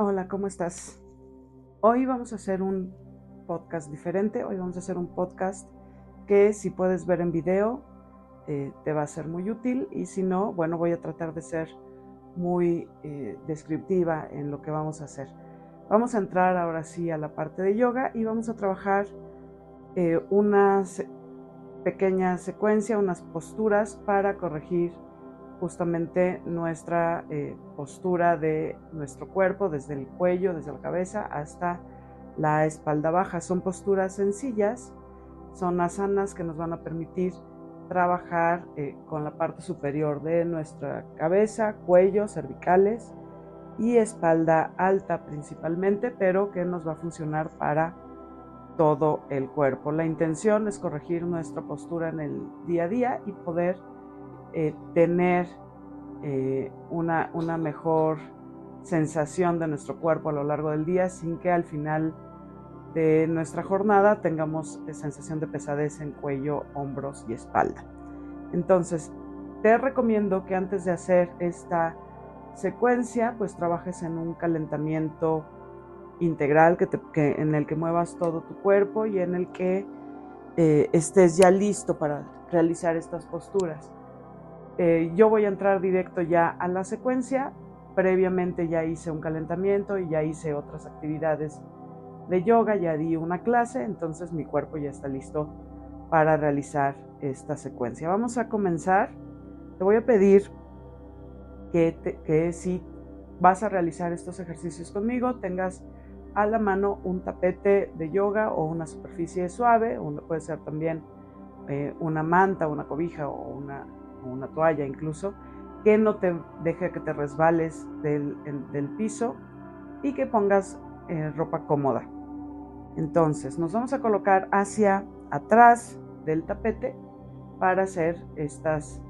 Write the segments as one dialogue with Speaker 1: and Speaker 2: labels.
Speaker 1: Hola, ¿cómo estás? Hoy vamos a hacer un podcast diferente. Hoy vamos a hacer un podcast que si puedes ver en video eh, te va a ser muy útil y si no, bueno, voy a tratar de ser muy eh, descriptiva en lo que vamos a hacer. Vamos a entrar ahora sí a la parte de yoga y vamos a trabajar eh, una pequeña secuencia, unas posturas para corregir justamente nuestra eh, postura de nuestro cuerpo, desde el cuello, desde la cabeza hasta la espalda baja. Son posturas sencillas, son asanas que nos van a permitir trabajar eh, con la parte superior de nuestra cabeza, cuello, cervicales y espalda alta principalmente, pero que nos va a funcionar para todo el cuerpo. La intención es corregir nuestra postura en el día a día y poder eh, tener eh, una, una mejor sensación de nuestro cuerpo a lo largo del día sin que al final de nuestra jornada tengamos sensación de pesadez en cuello, hombros y espalda. Entonces, te recomiendo que antes de hacer esta secuencia, pues trabajes en un calentamiento integral que en el que muevas todo tu cuerpo y en el que eh, estés ya listo para realizar estas posturas. Eh, yo voy a entrar directo ya a la secuencia. Previamente ya hice un calentamiento y ya hice otras actividades de yoga, ya di una clase, entonces mi cuerpo ya está listo para realizar esta secuencia. Vamos a comenzar. Te voy a pedir que, que si vas a realizar estos ejercicios conmigo, tengas a la mano un tapete de yoga o una superficie suave, puede ser también eh, una manta, una cobija o una una toalla incluso, que no te deje que te resbales del, piso y que pongas eh, ropa cómoda. Entonces nos vamos a colocar hacia atrás del tapete para hacer estas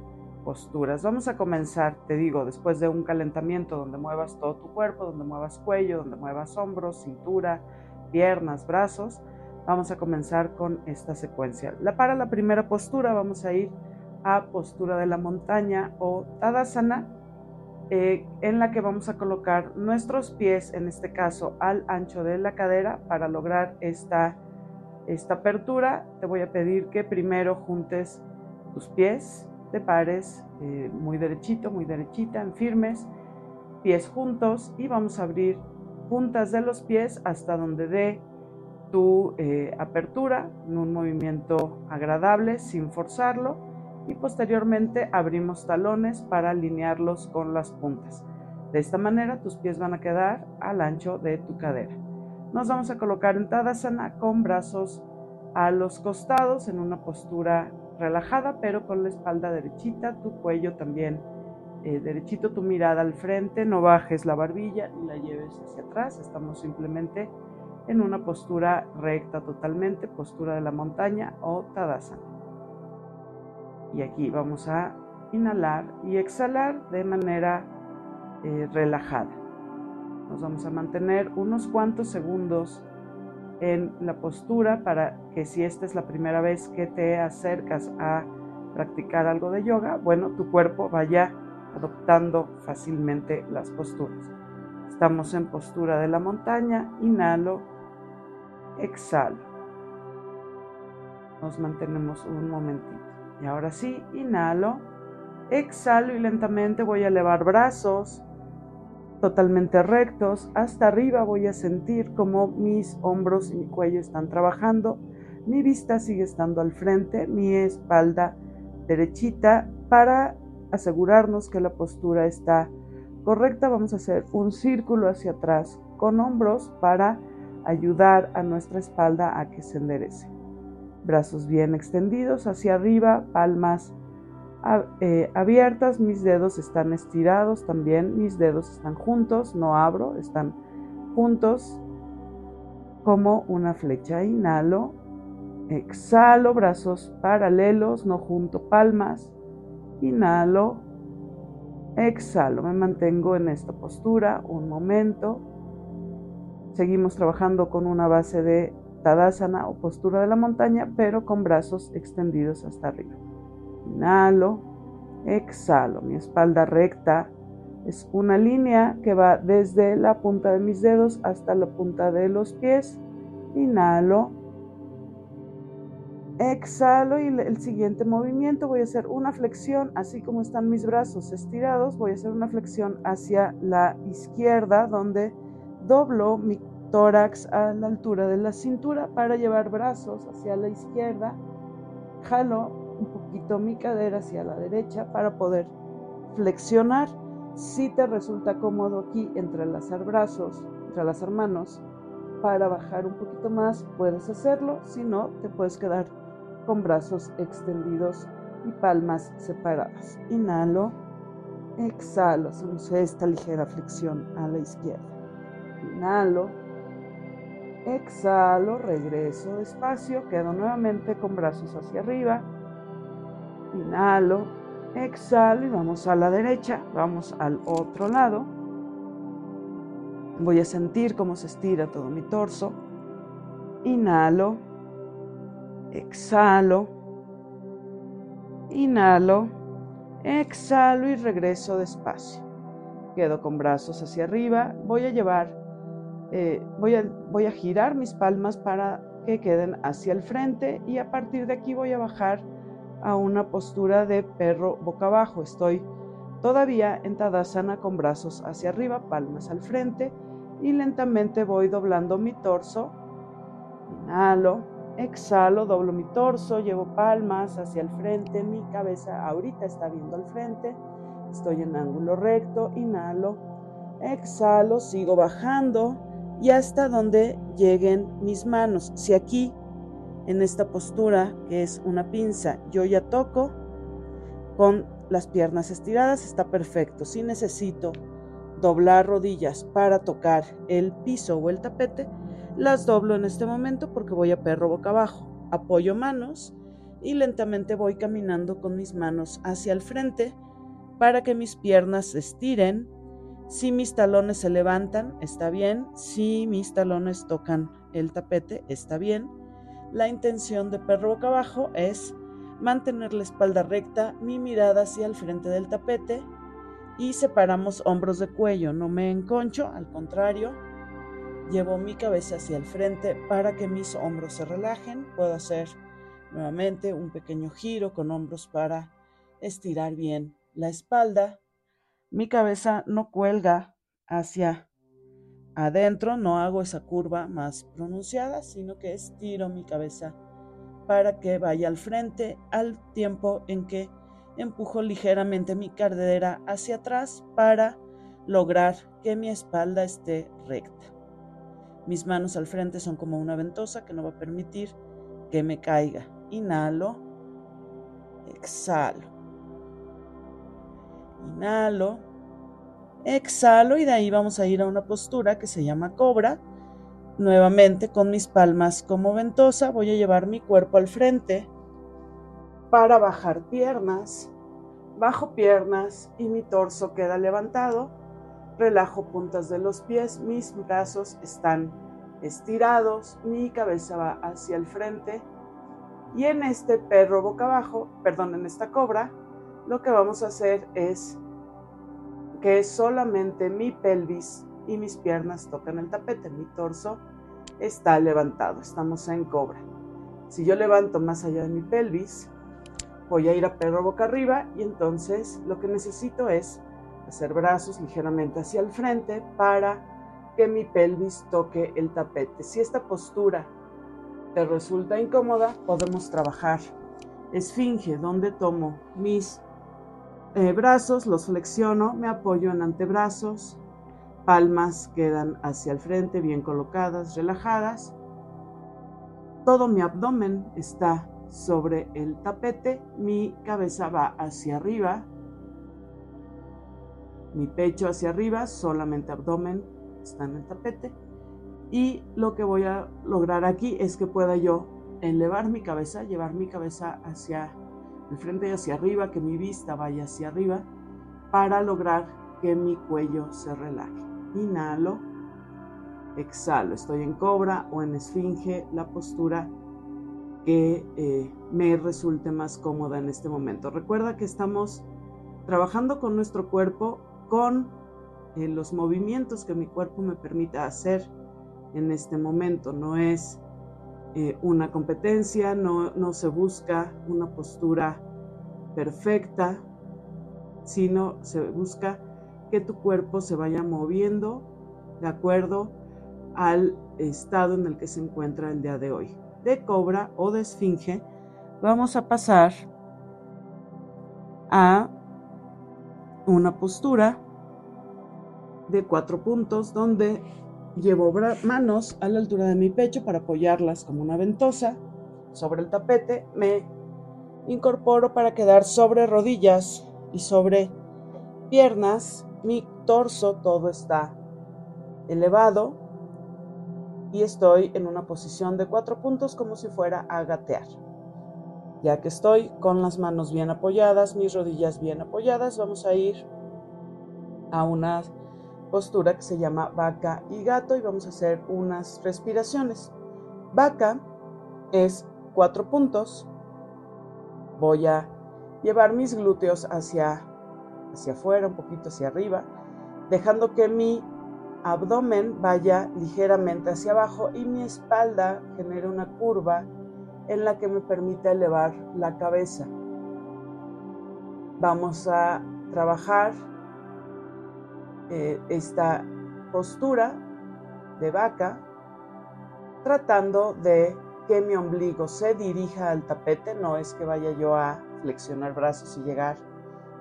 Speaker 1: posturas. Vamos a comenzar, te digo, después de un calentamiento donde muevas todo tu cuerpo, donde muevas cuello, donde muevas hombros, cintura, piernas, brazos. Vamos a comenzar con esta secuencia. La, para la primera postura vamos a ir a postura de la montaña o Tadasana, eh, en la que vamos a colocar nuestros pies, en este caso al ancho de la cadera, para lograr esta, esta apertura. Te voy a pedir que primero juntes tus pies, te pares eh, muy derechito, muy derechita, en firmes, pies juntos y vamos a abrir puntas de los pies hasta donde dé tu eh, apertura en un movimiento agradable sin forzarlo y posteriormente abrimos talones para alinearlos con las puntas. De esta manera tus pies van a quedar al ancho de tu cadera. Nos vamos a colocar en Tadasana con brazos a los costados en una postura relajada pero con la espalda derechita, tu cuello también eh, derechito, tu mirada al frente, no bajes la barbilla y la lleves hacia atrás, estamos simplemente en una postura recta totalmente, postura de la montaña o Tadasana. Y aquí vamos a inhalar y exhalar de manera eh, relajada. Nos vamos a mantener unos cuantos segundos en la postura para que si esta es la primera vez que te acercas a practicar algo de yoga, bueno, tu cuerpo vaya adoptando fácilmente las posturas. Estamos en postura de la montaña, inhalo, exhalo. Nos mantenemos un momentito. Y ahora sí, inhalo, exhalo y lentamente voy a elevar brazos totalmente rectos. Hasta arriba voy a sentir como mis hombros y mi cuello están trabajando. Mi vista sigue estando al frente, mi espalda derechita para asegurarnos que la postura está correcta. Vamos a hacer un círculo hacia atrás con hombros para ayudar a nuestra espalda a que se enderece brazos bien extendidos hacia arriba, palmas eh, abiertas, mis dedos están estirados también, mis dedos están juntos, no abro, están juntos como una flecha. Inhalo, exhalo, brazos paralelos, no junto, palmas. Inhalo, exhalo, me mantengo en esta postura un momento. Seguimos trabajando con una base de Tadasana o postura de la montaña, pero con brazos extendidos hasta arriba. Inhalo, exhalo, mi espalda recta, Es una línea que va desde la punta de mis dedos hasta la punta de los pies. Inhalo. Exhalo y el siguiente movimiento voy a hacer una flexión, así como están mis brazos estirados, voy a hacer una flexión hacia la izquierda donde doblo mi tórax a la altura de la cintura para llevar brazos hacia la izquierda. Jalo un poquito mi cadera hacia la derecha para poder flexionar. Si te resulta cómodo aquí entrelazar brazos, entrelazar manos, para bajar un poquito más puedes hacerlo, si no te puedes quedar con brazos extendidos y palmas separadas. Inhalo, exhalo, hacemos esta ligera flexión a la izquierda. Inhalo, exhalo, regreso despacio, quedo nuevamente con brazos hacia arriba. Inhalo, exhalo y vamos a la derecha, vamos al otro lado. Voy a sentir cómo se estira todo mi torso. Inhalo, exhalo, inhalo, exhalo y regreso despacio. Quedo con brazos hacia arriba, voy a llevar, eh, voy, a, voy a girar mis palmas para que queden hacia el frente y a partir de aquí voy a bajar a una postura de perro boca abajo. Estoy todavía en Tadasana con brazos hacia arriba, palmas al frente y lentamente voy doblando mi torso. Inhalo, Exhalo, doblo mi torso, llevo palmas hacia el frente, mi cabeza ahorita está viendo al frente, estoy en ángulo recto, inhalo, exhalo, sigo bajando y hasta donde lleguen mis manos. Si aquí, en esta postura, que es una pinza, yo ya toco con las piernas estiradas, está perfecto. Si necesito doblar rodillas para tocar el piso o el tapete, las doblo en este momento porque voy a perro boca abajo. Apoyo manos y lentamente voy caminando con mis manos hacia el frente para que mis piernas estiren. Si mis talones se levantan, está bien. Si mis talones tocan el tapete, está bien. La intención de perro boca abajo es mantener la espalda recta, mi mirada hacia el frente del tapete y separamos hombros de cuello. No me enconcho, al contrario, Llevo mi cabeza hacia el frente para que mis hombros se relajen. Puedo hacer nuevamente un pequeño giro con hombros para estirar bien la espalda. Mi cabeza no cuelga hacia adentro, no hago esa curva más pronunciada, sino que estiro mi cabeza para que vaya al frente al tiempo en que empujo ligeramente mi cadera hacia atrás para lograr que mi espalda esté recta. Mis manos al frente son como una ventosa que no va a permitir que me caiga. Inhalo, exhalo. Inhalo, exhalo y de ahí vamos a ir a una postura que se llama cobra. Nuevamente con mis palmas como ventosa voy a llevar mi cuerpo al frente para bajar piernas. Bajo piernas y mi torso queda levantado Relajo puntas de los pies, mis brazos están estirados, mi cabeza va hacia el frente y en este perro boca abajo, perdón, en esta cobra, lo que vamos a hacer es que solamente mi pelvis y mis piernas tocan el tapete, mi torso está levantado, estamos en cobra. Si yo levanto más allá de mi pelvis, voy a ir a perro boca arriba y entonces lo que necesito es hacer brazos ligeramente hacia el frente para que mi pelvis toque el tapete. Si esta postura te resulta incómoda, podemos trabajar esfinge, donde tomo mis eh, brazos, los flexiono, me apoyo en antebrazos, palmas quedan hacia el frente, bien colocadas, relajadas. Todo mi abdomen está sobre el tapete, mi cabeza va hacia arriba, mi pecho hacia arriba, solamente abdomen está en el tapete. Y lo que voy a lograr aquí es que pueda yo elevar mi cabeza, llevar mi cabeza hacia el frente hacia arriba, que mi vista vaya hacia arriba, para lograr que mi cuello se relaje. Inhalo, exhalo, estoy en cobra o en esfinge, la postura que eh, me resulte más cómoda en este momento. Recuerda que estamos trabajando con nuestro cuerpo con eh, los movimientos que mi cuerpo me permita hacer en este momento. No es eh, una competencia, no, no se busca una postura perfecta, sino se busca que tu cuerpo se vaya moviendo de acuerdo al estado en el que se encuentra el día de hoy. De cobra o de esfinge, vamos a pasar a una postura de cuatro puntos donde llevo manos a la altura de mi pecho para apoyarlas como una ventosa sobre el tapete. Me incorporo para quedar sobre rodillas y sobre piernas. Mi torso todo está elevado y estoy en una posición de cuatro puntos como si fuera a gatear. Ya que estoy con las manos bien apoyadas, mis rodillas bien apoyadas, vamos a ir a una postura que se llama vaca y gato y vamos a hacer unas respiraciones. Vaca es cuatro puntos. Voy a llevar mis glúteos hacia, hacia afuera, un poquito hacia arriba, dejando que mi abdomen vaya ligeramente hacia abajo y mi espalda genere una curva en la que me permita elevar la cabeza. Vamos a trabajar eh, esta postura de vaca tratando de que mi ombligo se dirija al tapete, no es que vaya yo a flexionar brazos y llegar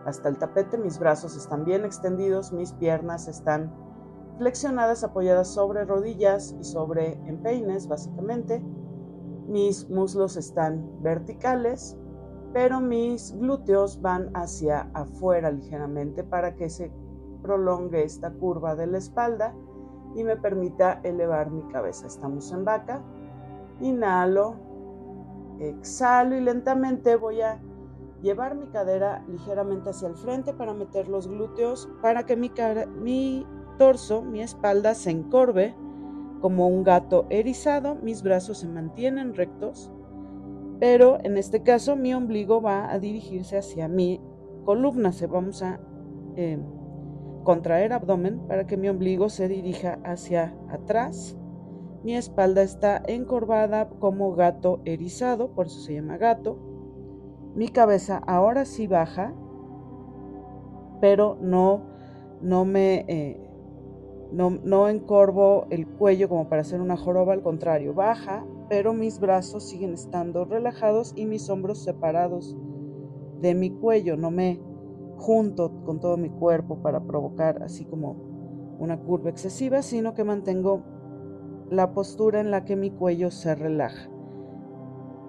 Speaker 1: hasta el tapete, mis brazos están bien extendidos, mis piernas están flexionadas, apoyadas sobre rodillas y sobre empeines, básicamente. Mis muslos están verticales, pero mis glúteos van hacia afuera ligeramente para que se prolongue esta curva de la espalda y me permita elevar mi cabeza. Estamos en vaca. Inhalo, exhalo y lentamente voy a llevar mi cadera ligeramente hacia el frente para meter los glúteos, para que mi, mi torso, mi espalda se encorve como un gato erizado, mis brazos se mantienen rectos, pero en este caso mi ombligo va a dirigirse hacia mi columna, se vamos a em, contraer abdomen para que mi ombligo se dirija hacia atrás. Mi espalda está encorvada como gato erizado, por eso se llama gato. Mi cabeza ahora sí baja, pero no, no me eh, no, no encorvo el cuello como para hacer una joroba, al contrario, baja, pero mis brazos siguen estando relajados y mis hombros separados de mi cuello. No me junto con todo mi cuerpo para provocar así como una curva excesiva, sino que mantengo la postura en la que mi cuello se relaja.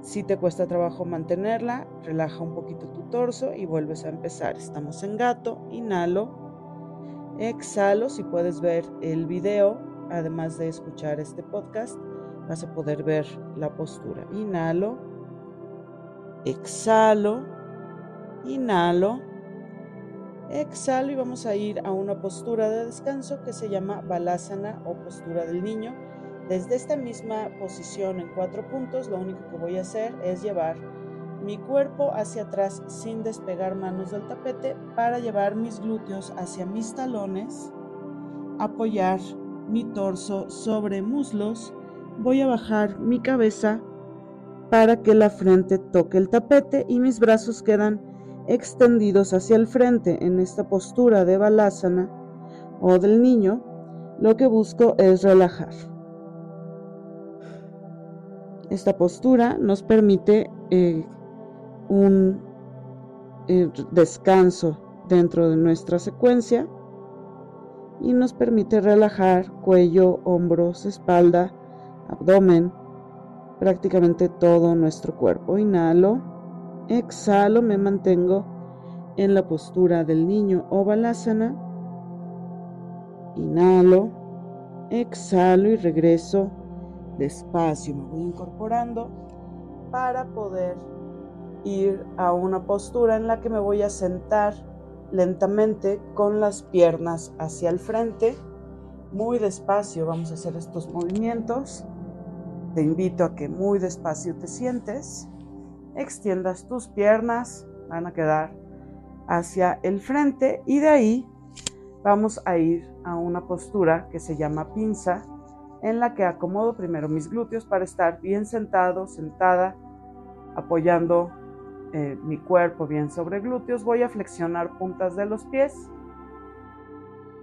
Speaker 1: Si te cuesta trabajo mantenerla, relaja un poquito tu torso y vuelves a empezar. Estamos en gato, inhalo Exhalo, si puedes ver el video, además de escuchar este podcast, vas a poder ver la postura. Inhalo, exhalo, inhalo, exhalo y vamos a ir a una postura de descanso que se llama balasana o postura del niño. Desde esta misma posición en cuatro puntos, lo único que voy a hacer es llevar mi cuerpo hacia atrás sin despegar manos del tapete para llevar mis glúteos hacia mis talones, apoyar mi torso sobre muslos, voy a bajar mi cabeza para que la frente toque el tapete y mis brazos quedan extendidos hacia el frente en esta postura de balasana o del niño, lo que busco es relajar. Esta postura nos permite eh, un eh, descanso dentro de nuestra secuencia y nos permite relajar cuello, hombros, espalda, abdomen, prácticamente todo nuestro cuerpo. Inhalo, exhalo, me mantengo en la postura del niño o balasana. Inhalo, exhalo y regreso despacio. Me voy incorporando para poder ir a una postura en la que me voy a sentar lentamente con las piernas hacia el frente. Muy despacio vamos a hacer estos movimientos. Te invito a que muy despacio te sientes. Extiendas tus piernas, van a quedar hacia el frente y de ahí vamos a ir a una postura que se llama pinza, en la que acomodo primero mis glúteos para estar bien sentado, sentada, apoyando eh, mi cuerpo bien sobre glúteos. Voy a flexionar puntas de los pies.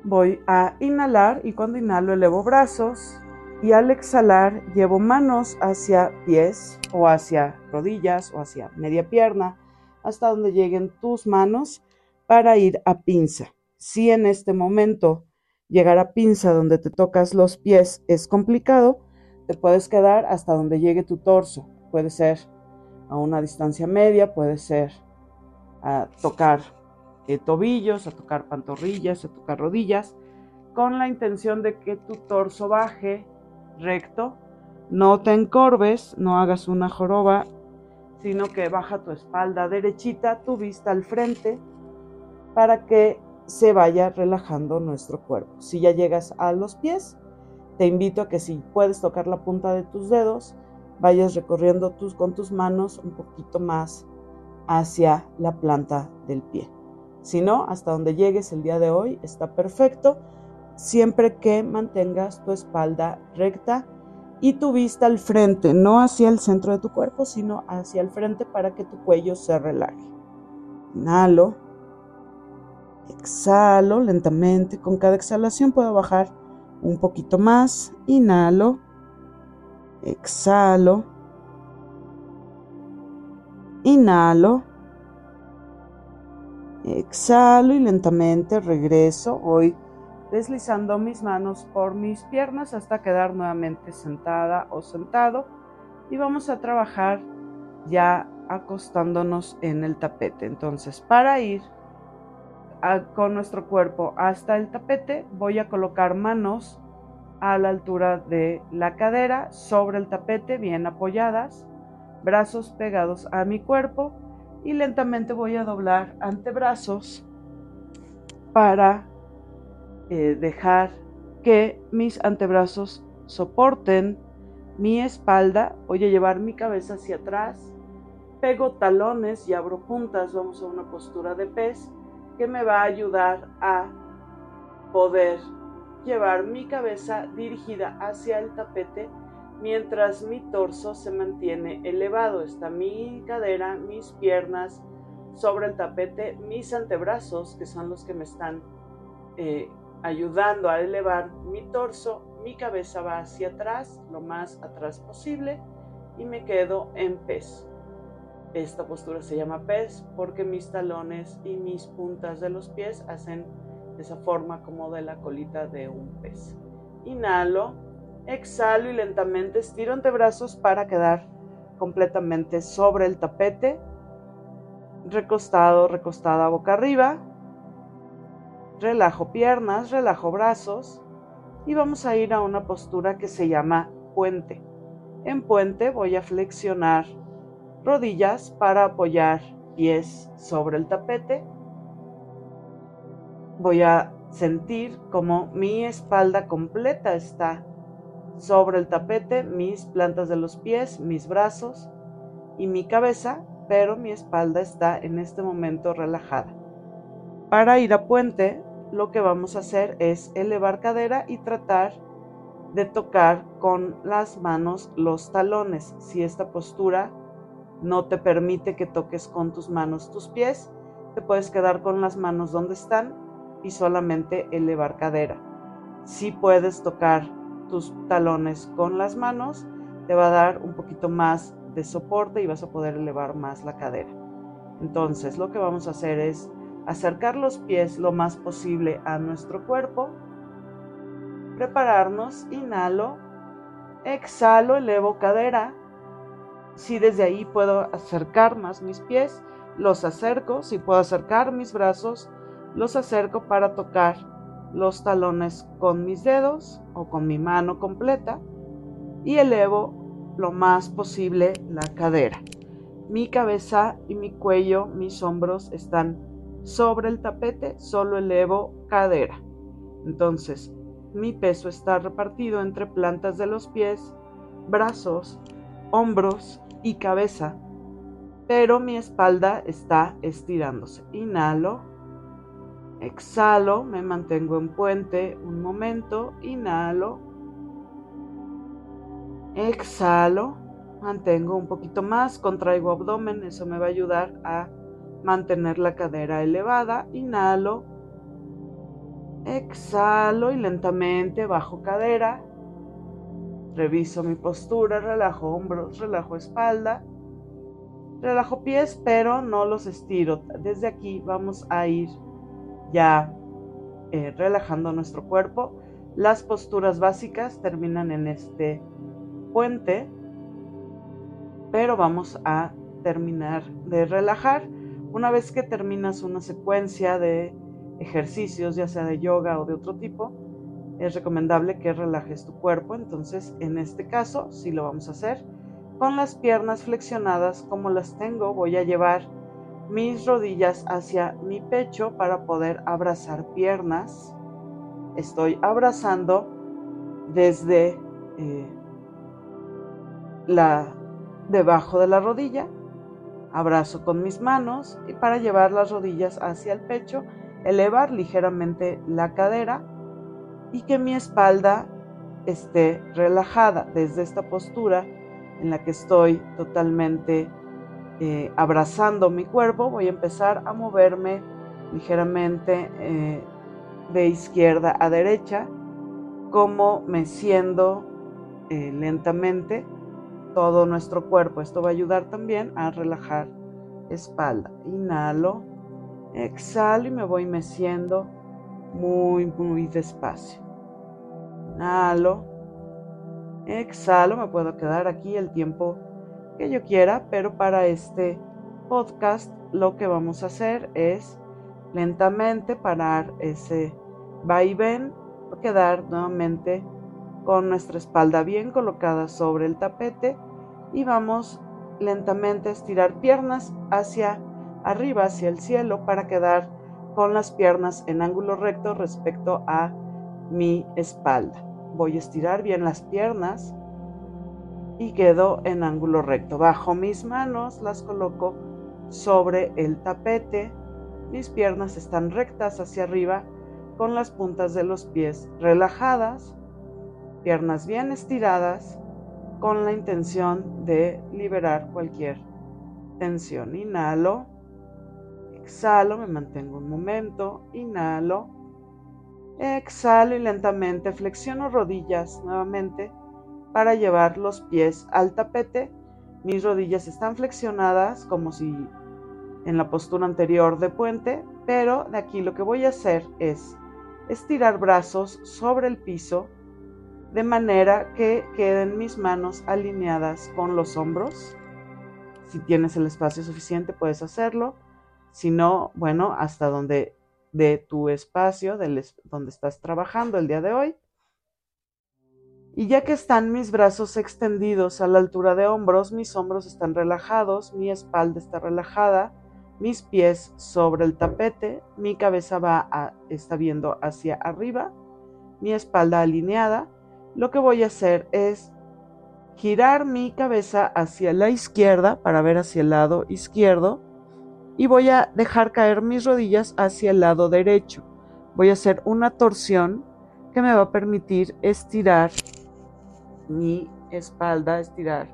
Speaker 1: Voy a inhalar y cuando inhalo elevo brazos y al exhalar llevo manos hacia pies o hacia rodillas o hacia media pierna hasta donde lleguen tus manos para ir a pinza. Si en este momento llegar a pinza donde te tocas los pies es complicado, te puedes quedar hasta donde llegue tu torso. Puede ser a una distancia media, puede ser a tocar eh, tobillos, a tocar pantorrillas, a tocar rodillas, con la intención de que tu torso baje recto. No te encorves, no hagas una joroba, sino que baja tu espalda derechita, tu vista al frente, para que se vaya relajando nuestro cuerpo. Si ya llegas a los pies, te invito a que si puedes tocar la punta de tus dedos, vayas recorriendo tus, con tus manos un poquito más hacia la planta del pie. Si no, hasta donde llegues el día de hoy está perfecto, siempre que mantengas tu espalda recta y tu vista al frente, no hacia el centro de tu cuerpo, sino hacia el frente para que tu cuello se relaje. Inhalo, exhalo lentamente, con cada exhalación puedo bajar un poquito más, inhalo, exhalo, inhalo, exhalo y lentamente regreso. Voy deslizando mis manos por mis piernas hasta quedar nuevamente sentada o sentado y vamos a trabajar ya acostándonos en el tapete. Entonces, para ir con nuestro cuerpo hasta el tapete, voy a colocar manos a la altura de la cadera, sobre el tapete, bien apoyadas, brazos pegados a mi cuerpo y lentamente voy a doblar antebrazos para eh, dejar que mis antebrazos soporten mi espalda. Voy a llevar mi cabeza hacia atrás, pego talones y abro puntas. Vamos a una postura de pez que me va a ayudar a poder llevar mi cabeza dirigida hacia el tapete mientras mi torso se mantiene elevado. Está mi cadera, mis piernas sobre el tapete, mis antebrazos, que son los que me están eh, ayudando a elevar mi torso. Mi cabeza va hacia atrás, lo más atrás posible, y me quedo en pez. Esta postura se llama pez porque mis talones y mis puntas de los pies hacen esa forma como de la colita de un pez. Inhalo, exhalo y lentamente estiro antebrazos para quedar completamente sobre el tapete, recostado, recostada boca arriba. Relajo piernas, relajo brazos y vamos a ir a una postura que se llama puente. En puente voy a flexionar rodillas para apoyar pies sobre el tapete voy a sentir como mi espalda completa está sobre el tapete, mis plantas de los pies, mis brazos y mi cabeza, pero mi espalda está en este momento relajada. Para ir a puente, lo que vamos a hacer es elevar cadera y tratar de tocar con las manos los talones. Si esta postura no te permite que toques con tus manos tus pies, te puedes quedar con las manos donde están y solamente elevar cadera. Si puedes tocar tus talones con las manos, te va a dar un poquito más de soporte y vas a poder elevar más la cadera. Entonces lo que vamos a hacer es acercar los pies lo más posible a nuestro cuerpo, prepararnos, inhalo, exhalo, elevo cadera. Si desde ahí puedo acercar más mis pies, los acerco. Si puedo acercar mis brazos, los acerco para tocar los talones con mis dedos o con mi mano completa y elevo lo más posible la cadera. Mi cabeza y mi cuello, mis hombros están sobre el tapete, solo elevo cadera. Entonces, mi peso está repartido entre plantas de los pies, brazos, hombros y cabeza, pero mi espalda está estirándose. Inhalo Exhalo, me mantengo en puente un momento, inhalo. Exhalo, mantengo un poquito más, contraigo abdomen, eso me va a ayudar a mantener la cadera elevada. Inhalo. Exhalo y lentamente bajo cadera. Reviso mi postura, relajo hombros, relajo espalda. Relajo pies, pero no los estiro. Desde aquí vamos a ir ya eh, relajando nuestro cuerpo. Las posturas básicas terminan en este puente, pero vamos a terminar de relajar. Una vez que terminas una secuencia de ejercicios, ya sea de yoga o de otro tipo, es recomendable que relajes tu cuerpo. Entonces, en este caso, si lo vamos a hacer con las piernas flexionadas como las tengo, voy a llevar mis rodillas hacia mi pecho para poder abrazar piernas. Estoy abrazando desde eh, la debajo de la rodilla. Abrazo con mis manos y para llevar las rodillas hacia el pecho, elevar ligeramente la cadera y que mi espalda esté relajada desde esta postura en la que estoy totalmente eh, abrazando mi cuerpo, voy a empezar a moverme ligeramente eh, de izquierda a derecha, como meciendo eh, lentamente todo nuestro cuerpo. Esto va a ayudar también a relajar espalda. Inhalo, exhalo y me voy meciendo muy, muy despacio. Inhalo, exhalo, me puedo quedar aquí el tiempo que yo quiera, pero para este podcast lo que vamos a hacer es lentamente parar ese vaivén, quedar nuevamente con nuestra espalda bien colocada sobre el tapete y vamos lentamente a estirar piernas hacia arriba, hacia el cielo, para quedar con las piernas en ángulo recto respecto a mi espalda. Voy a estirar bien las piernas y quedo en ángulo recto. Bajo mis manos las coloco sobre el tapete. Mis piernas están rectas hacia arriba con las puntas de los pies relajadas, piernas bien estiradas con la intención de liberar cualquier tensión. Inhalo, exhalo, me mantengo un momento, inhalo, exhalo y lentamente flexiono rodillas nuevamente para llevar los pies al tapete. Mis rodillas están flexionadas como si en la postura anterior de puente, pero de aquí lo que voy a hacer es estirar brazos sobre el piso de manera que queden mis manos alineadas con los hombros. Si tienes el espacio suficiente puedes hacerlo. Si no, bueno, hasta donde de tu espacio, donde estás trabajando el día de hoy. Y ya que están mis brazos extendidos a la altura de hombros, mis hombros están relajados, mi espalda está relajada, mis pies sobre el tapete, mi cabeza va a, está viendo hacia arriba, mi espalda alineada. Lo que voy a hacer es girar mi cabeza hacia la izquierda para ver hacia el lado izquierdo y voy a dejar caer mis rodillas hacia el lado derecho. Voy a hacer una torsión que me va a permitir estirar mi espalda, estirar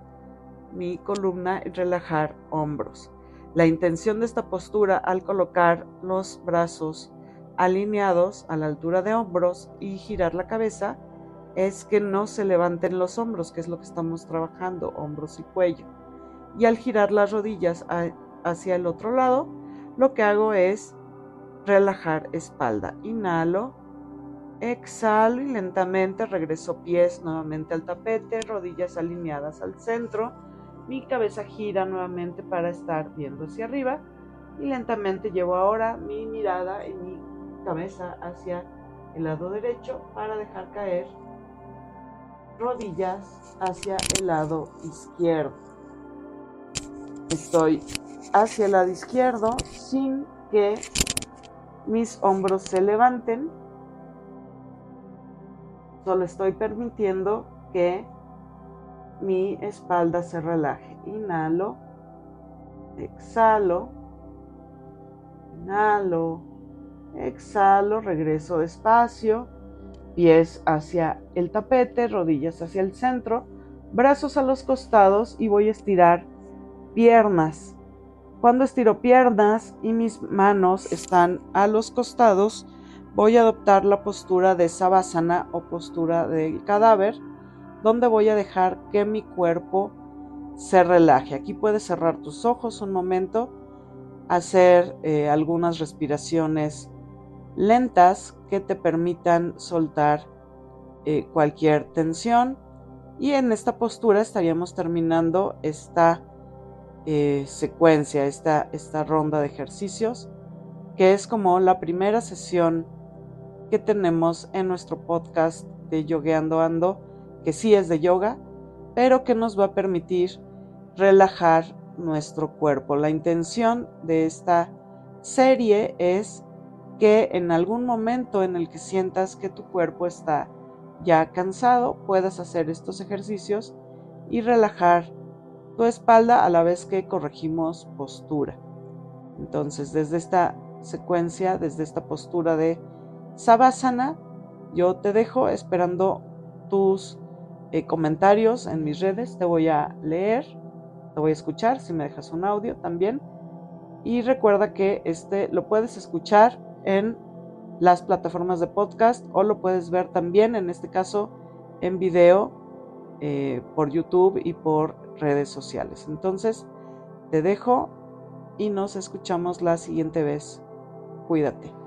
Speaker 1: mi columna y relajar hombros. La intención de esta postura al colocar los brazos alineados a la altura de hombros y girar la cabeza es que no se levanten los hombros, que es lo que estamos trabajando, hombros y cuello. Y al girar las rodillas hacia el otro lado, lo que hago es relajar espalda. Inhalo Exhalo y lentamente regreso pies nuevamente al tapete, rodillas alineadas al centro. Mi cabeza gira nuevamente para estar viendo hacia arriba y lentamente llevo ahora mi mirada y mi cabeza hacia el lado derecho para dejar caer rodillas hacia el lado izquierdo. Estoy hacia el lado izquierdo sin que mis hombros se levanten Solo estoy permitiendo que mi espalda se relaje. Inhalo, exhalo, inhalo, Exhalo, regreso despacio, pies hacia el tapete, rodillas hacia el centro, brazos a los costados y voy a estirar piernas. Cuando estiro piernas y mis manos están a los costados, voy a adoptar la postura de sabásana o postura del cadáver, donde voy a dejar que mi cuerpo se relaje. Aquí puedes cerrar tus ojos un momento, hacer eh, algunas respiraciones lentas que te permitan soltar eh, cualquier tensión. Y en esta postura estaríamos terminando esta eh, secuencia, esta, esta ronda de ejercicios, que es como la primera sesión que tenemos en nuestro podcast de Yogueando Ando, que sí es de yoga, pero que nos va a permitir relajar nuestro cuerpo. La intención de esta serie es que en algún momento en el que sientas que tu cuerpo está ya cansado, puedas hacer estos ejercicios y relajar tu espalda a la vez que corregimos postura. Entonces, desde esta secuencia, desde esta postura de Savasana, yo te dejo esperando tus eh, comentarios en mis redes, te voy a leer, te voy a escuchar si me dejas un audio también. Y recuerda que este lo puedes escuchar en las plataformas de podcast o lo puedes ver también, en este caso, en video eh, por YouTube y por redes sociales. Entonces, te dejo y nos escuchamos la siguiente vez. Cuídate.